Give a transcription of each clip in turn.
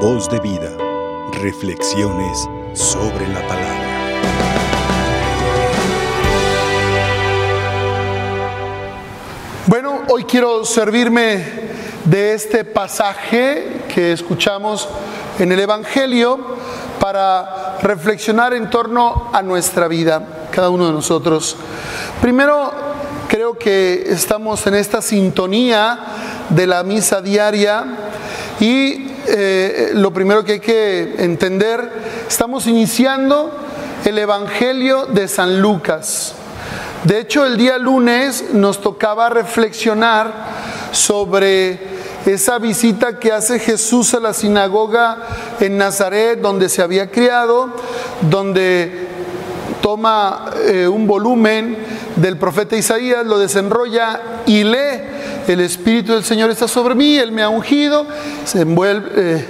Voz de vida. Reflexiones sobre la palabra. Bueno, hoy quiero servirme de este pasaje que escuchamos en el Evangelio para reflexionar en torno a nuestra vida, cada uno de nosotros. Primero, creo que estamos en esta sintonía de la misa diaria y eh, lo primero que hay que entender, estamos iniciando el Evangelio de San Lucas. De hecho, el día lunes nos tocaba reflexionar sobre esa visita que hace Jesús a la sinagoga en Nazaret, donde se había criado, donde toma eh, un volumen del profeta Isaías, lo desenrolla y lee, el Espíritu del Señor está sobre mí, Él me ha ungido, se envuelve, eh,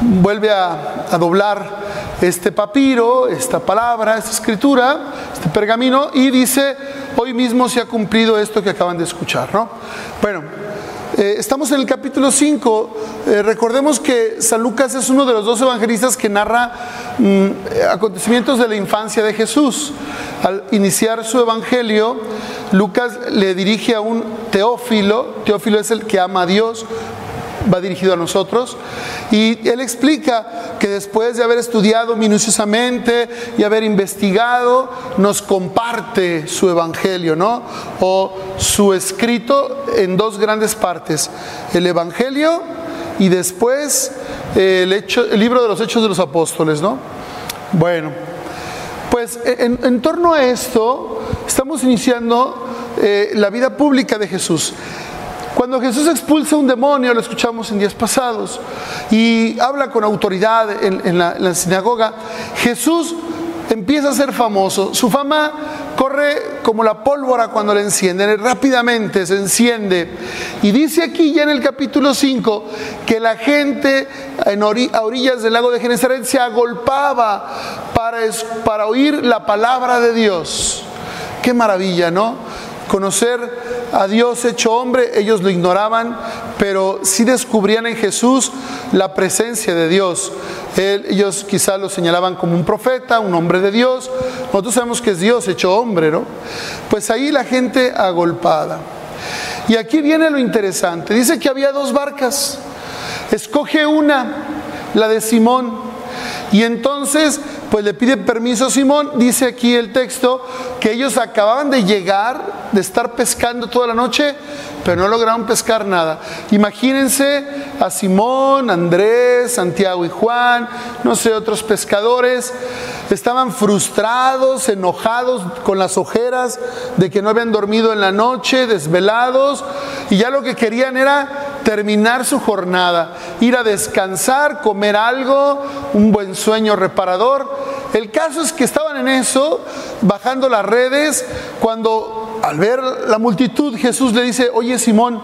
vuelve a, a doblar este papiro, esta palabra, esta escritura, este pergamino, y dice, hoy mismo se ha cumplido esto que acaban de escuchar, ¿no? Bueno, eh, estamos en el capítulo 5. Eh, recordemos que San Lucas es uno de los dos evangelistas que narra mm, acontecimientos de la infancia de Jesús. Al iniciar su evangelio, Lucas le dirige a un Teófilo. Teófilo es el que ama a Dios, va dirigido a nosotros. Y él explica que después de haber estudiado minuciosamente y haber investigado, nos comparte su evangelio, ¿no? O su escrito en dos grandes partes, el evangelio y después el, hecho, el libro de los hechos de los apóstoles, ¿no? Bueno, pues en, en torno a esto estamos iniciando eh, la vida pública de Jesús. Cuando Jesús expulsa un demonio, lo escuchamos en días pasados, y habla con autoridad en, la, sinagoga, Jesús empieza a ser famoso. Su fama corre como la pólvora cuando la encienden, rápidamente se enciende. Y dice aquí ya en el capítulo 5 que la gente en a orillas del lago de Genesaret se agolpaba para, para oír la palabra de Dios. Qué maravilla, ¿no? Conocer a Dios hecho hombre, ellos lo ignoraban, pero sí descubrían en Jesús la presencia de Dios. Ellos quizás lo señalaban como un profeta, un hombre de Dios. Nosotros sabemos que es Dios hecho hombre, ¿no? Pues ahí la gente agolpada. Y aquí viene lo interesante. Dice que había dos barcas. Escoge una, la de Simón. Y entonces pues le pide permiso a Simón, dice aquí el texto, que ellos acababan de llegar, de estar pescando toda la noche, pero no lograron pescar nada. Imagínense a Simón, Andrés, Santiago y Juan, no sé, otros pescadores, estaban frustrados, enojados con las ojeras de que no habían dormido en la noche, desvelados, y ya lo que querían era terminar su jornada, ir a descansar, comer algo, un buen sueño reparador. El caso es que estaban en eso, bajando las redes, cuando al ver la multitud Jesús le dice, oye Simón,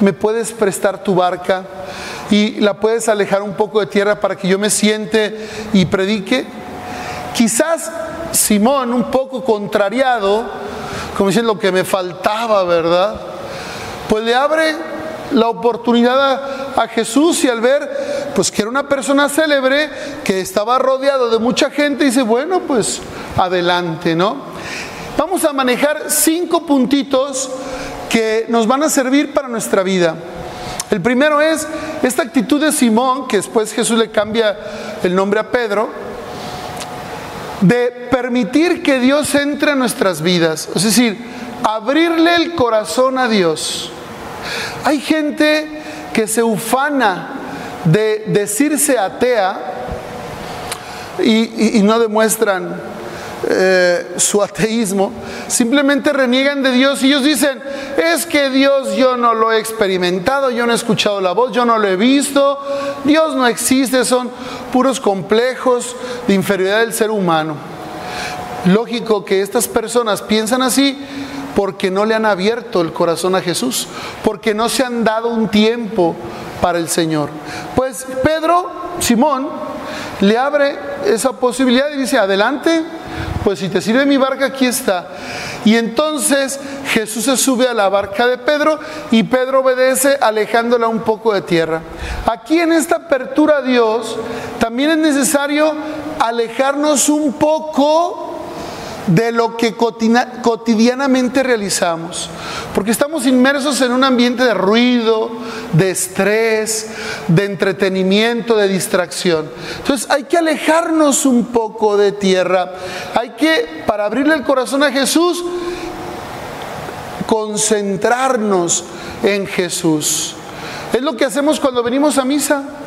¿me puedes prestar tu barca y la puedes alejar un poco de tierra para que yo me siente y predique? Quizás Simón, un poco contrariado, como diciendo lo que me faltaba, ¿verdad? Pues le abre la oportunidad a, Jesús y al ver pues que era una persona célebre que estaba rodeado de mucha gente dice bueno pues adelante no vamos a manejar cinco puntitos que nos van a servir para nuestra vida. El primero es esta actitud de Simón que después Jesús le cambia el nombre a Pedro de permitir que Dios entre a nuestras vidas. Es decir abrirle el corazón a Dios hay gente que se ufana de decirse atea y, no demuestran eh, su ateísmo, simplemente reniegan de Dios y ellos dicen, es que Dios yo no lo he experimentado, yo no he escuchado la voz, yo no lo he visto, Dios no existe, son puros complejos de inferioridad del ser humano. Lógico que estas personas piensan así porque no le han abierto el corazón a Jesús, porque no se han dado un tiempo para el Señor. Pues Pedro, Simón, le abre esa posibilidad y dice, adelante, pues si te sirve mi barca, aquí está. Y entonces Jesús se sube a la barca de Pedro y Pedro obedece alejándola un poco de tierra. Aquí en esta apertura a Dios también es necesario alejarnos un poco de lo que cotidianamente realizamos, porque estamos inmersos en un ambiente de ruido, de estrés, de entretenimiento, de distracción. Entonces hay que alejarnos un poco de tierra, hay que, para abrirle el corazón a Jesús, concentrarnos en Jesús. Es lo que hacemos cuando venimos a misa.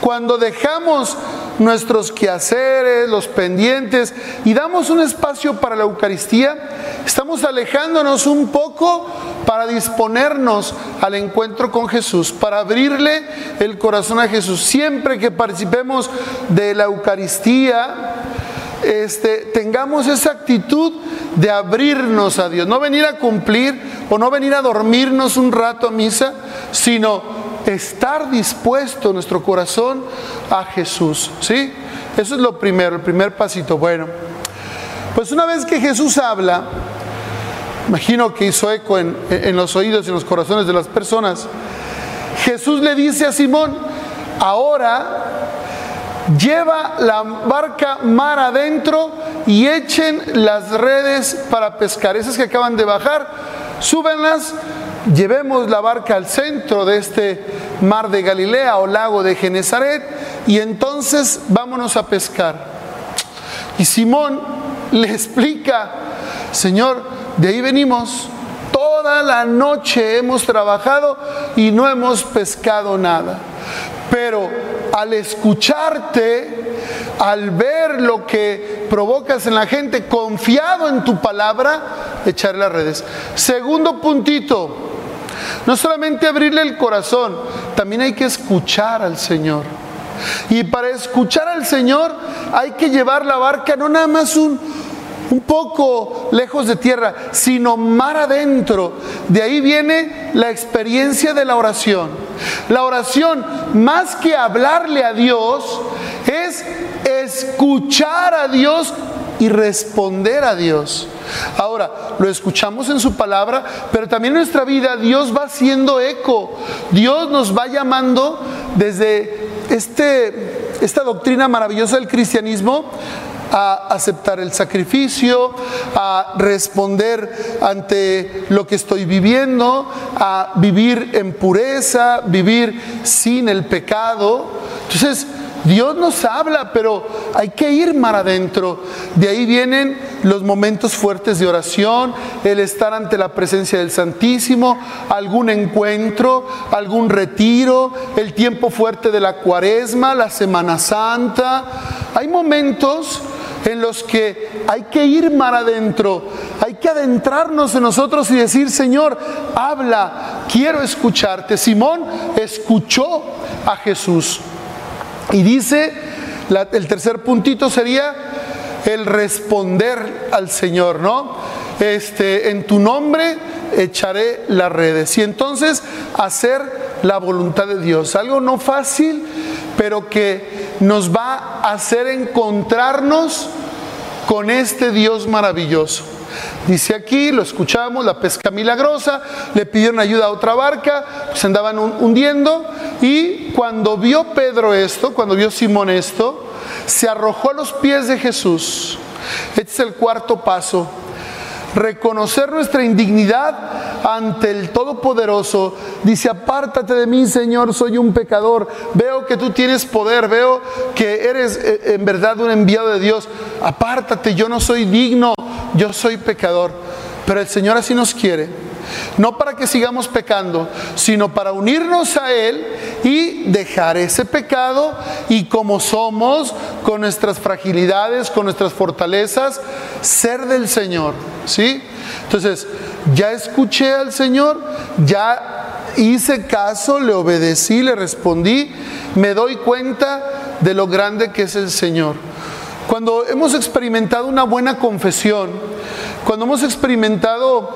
Cuando dejamos nuestros quehaceres, los pendientes y damos un espacio para la Eucaristía, estamos alejándonos un poco para disponernos al encuentro con Jesús, para abrirle el corazón a Jesús. Siempre que participemos de la Eucaristía, este, tengamos esa actitud de abrirnos a Dios, no venir a cumplir o no venir a dormirnos un rato a misa, sino estar dispuesto nuestro corazón a Jesús, ¿sí? Eso es lo primero, el primer pasito. Bueno, pues una vez que Jesús habla, imagino que hizo eco en, en los oídos y en los corazones de las personas, Jesús le dice a Simón, ahora lleva la barca mar adentro y echen las redes para pescar. Esas que acaban de bajar, súbenlas, llevemos la barca al centro de este mar de Galilea o lago de Genezaret y entonces vámonos a pescar. Y Simón le explica, Señor, de ahí venimos, toda la noche hemos trabajado y no hemos pescado nada. Pero al escucharte, al ver lo que provocas en la gente, confiado en tu palabra, echar las redes. Segundo puntito, no solamente abrirle el corazón, también hay que escuchar al Señor. Y para escuchar al Señor hay que llevar la barca no nada más un, un poco lejos de tierra, sino mar adentro. De ahí viene la experiencia de la oración. La oración, más que hablarle a Dios, es escuchar a Dios y responder a Dios. Ahora, lo escuchamos en su palabra, pero también en nuestra vida Dios va haciendo eco. Dios nos va llamando desde este, esta doctrina maravillosa del cristianismo a aceptar el sacrificio, a responder ante lo que estoy viviendo, a vivir en pureza, vivir sin el pecado. Entonces, Dios nos habla, pero hay que ir mar adentro. De ahí vienen los momentos fuertes de oración, el estar ante la presencia del Santísimo, algún encuentro, algún retiro, el tiempo fuerte de la cuaresma, la Semana Santa. Hay momentos en los que hay que ir mar adentro, hay que adentrarnos en nosotros y decir, Señor, habla, quiero escucharte. Simón escuchó a Jesús. Y dice, el tercer puntito sería el responder al Señor, ¿no? Este, en tu nombre echaré las redes. Y entonces hacer la voluntad de Dios. Algo no fácil, pero que nos va a hacer encontrarnos con este Dios maravilloso. Dice aquí, lo escuchamos, la pesca milagrosa, le pidieron ayuda a otra barca, se andaban hundiendo y cuando vio Pedro esto, cuando vio Simón esto, se arrojó a los pies de Jesús. Este es el cuarto paso reconocer nuestra indignidad ante el Todopoderoso. Dice, apártate de mí, Señor, soy un pecador. Veo que tú tienes poder, veo que eres eh, en verdad un enviado de Dios. Apártate, yo no soy digno, yo soy pecador. Pero el Señor así nos quiere no para que sigamos pecando, sino para unirnos a Él y dejar ese pecado y como somos, con nuestras fragilidades, con nuestras fortalezas, ser del Señor. ¿Sí? Entonces, ya escuché al Señor, ya hice caso, le obedecí, le respondí, me doy cuenta de lo grande que es el Señor. Cuando hemos experimentado una buena confesión, cuando hemos experimentado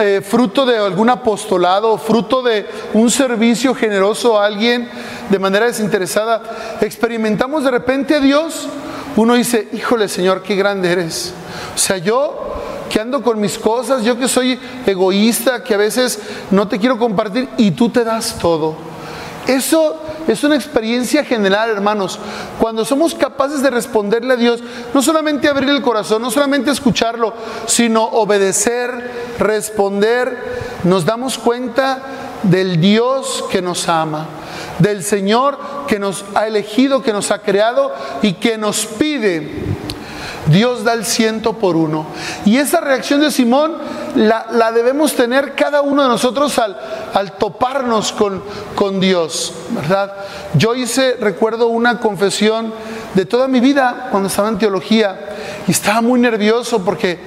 eh, fruto de algún apostolado, fruto de un servicio generoso a alguien de manera desinteresada, experimentamos de repente a Dios, uno dice, híjole Señor, qué grande eres. O sea, yo que ando con mis cosas, yo que soy egoísta, que a veces no te quiero compartir y tú te das todo. Eso es una experiencia general, hermanos. Cuando somos capaces de responderle a Dios, no solamente abrir el corazón, no solamente escucharlo, sino obedecer, responder, nos damos cuenta del Dios que nos ama, del Señor que nos ha elegido, que nos ha creado y que nos pide Dios da el ciento por uno. Y esa reacción de Simón la, debemos tener cada uno de nosotros al, al toparnos con, con, Dios, ¿verdad? Yo hice, recuerdo, una confesión de toda mi vida cuando estaba en teología y estaba muy nervioso porque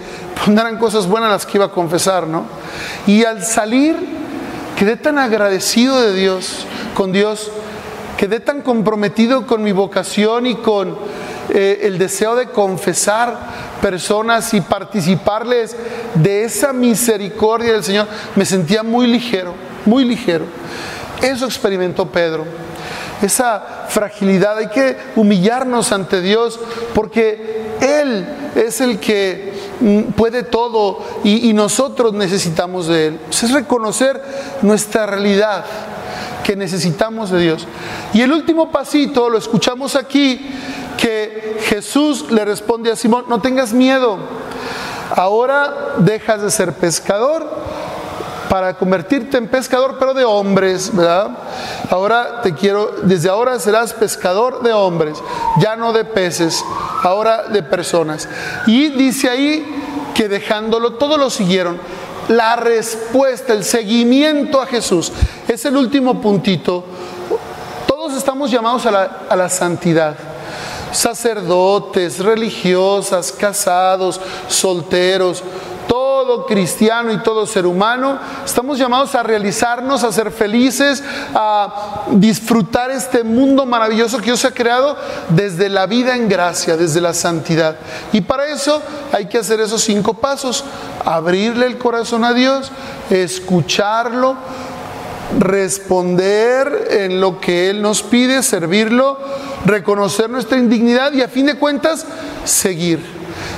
no eran cosas buenas las que iba a confesar, ¿no? Y al salir quedé tan agradecido de Dios, con Dios, quedé tan comprometido con mi vocación y con eh, el deseo de confesar personas y participarles de esa misericordia del Señor, me sentía muy ligero, muy ligero. Eso experimentó Pedro. Esa fragilidad, hay que humillarnos ante Dios porque Él es el que mm, puede todo y, nosotros necesitamos de Él. Es reconocer nuestra realidad que necesitamos de Dios. Y el último pasito, lo escuchamos aquí, que Jesús le responde a Simón, no tengas miedo, ahora dejas de ser pescador para convertirte en pescador, pero de hombres, ¿verdad? Ahora te quiero, desde ahora serás pescador de hombres, ya no de peces, ahora de personas. Y dice ahí que dejándolo, todos lo siguieron. La respuesta, el seguimiento a Jesús, es el último puntito. Todos estamos llamados a la, a la santidad sacerdotes, religiosas, casados, solteros, todo cristiano y todo ser humano, estamos llamados a realizarnos, a ser felices, a disfrutar este mundo maravilloso que Dios ha creado desde la vida en gracia, desde la santidad. Y para eso hay que hacer esos cinco pasos, abrirle el corazón a Dios, escucharlo, responder en lo que Él nos pide, servirlo, reconocer nuestra indignidad y a fin de cuentas seguir.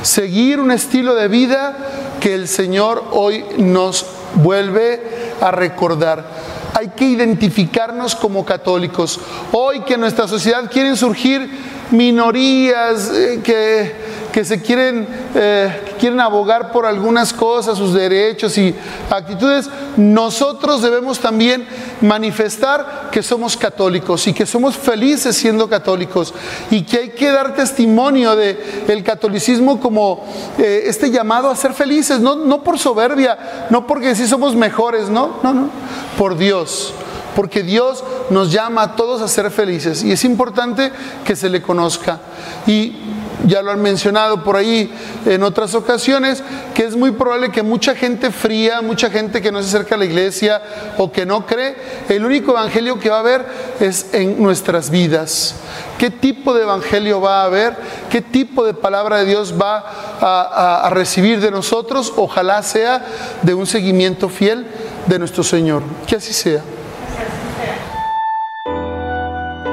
Seguir un estilo de vida que el Señor hoy nos vuelve a recordar. Hay que identificarnos como católicos. Hoy que en nuestra sociedad quieren surgir minorías eh, que que se quieren, eh, quieren abogar por algunas cosas, sus derechos y actitudes, nosotros debemos también manifestar que somos católicos y que somos felices siendo católicos y que hay que dar testimonio de el catolicismo como eh, este llamado a ser felices, no, no por soberbia, no porque sí somos mejores, no, no, no, por Dios porque Dios nos llama a todos a ser felices y es importante que se le conozca. Y ya lo han mencionado por ahí en otras ocasiones, que es muy probable que mucha gente fría, mucha gente que no se acerca a la iglesia o que no cree, el único evangelio que va a haber es en nuestras vidas. ¿Qué tipo de evangelio va a haber? ¿Qué tipo de palabra de Dios va a, a recibir de nosotros? Ojalá sea de un seguimiento fiel de nuestro Señor. Que así sea.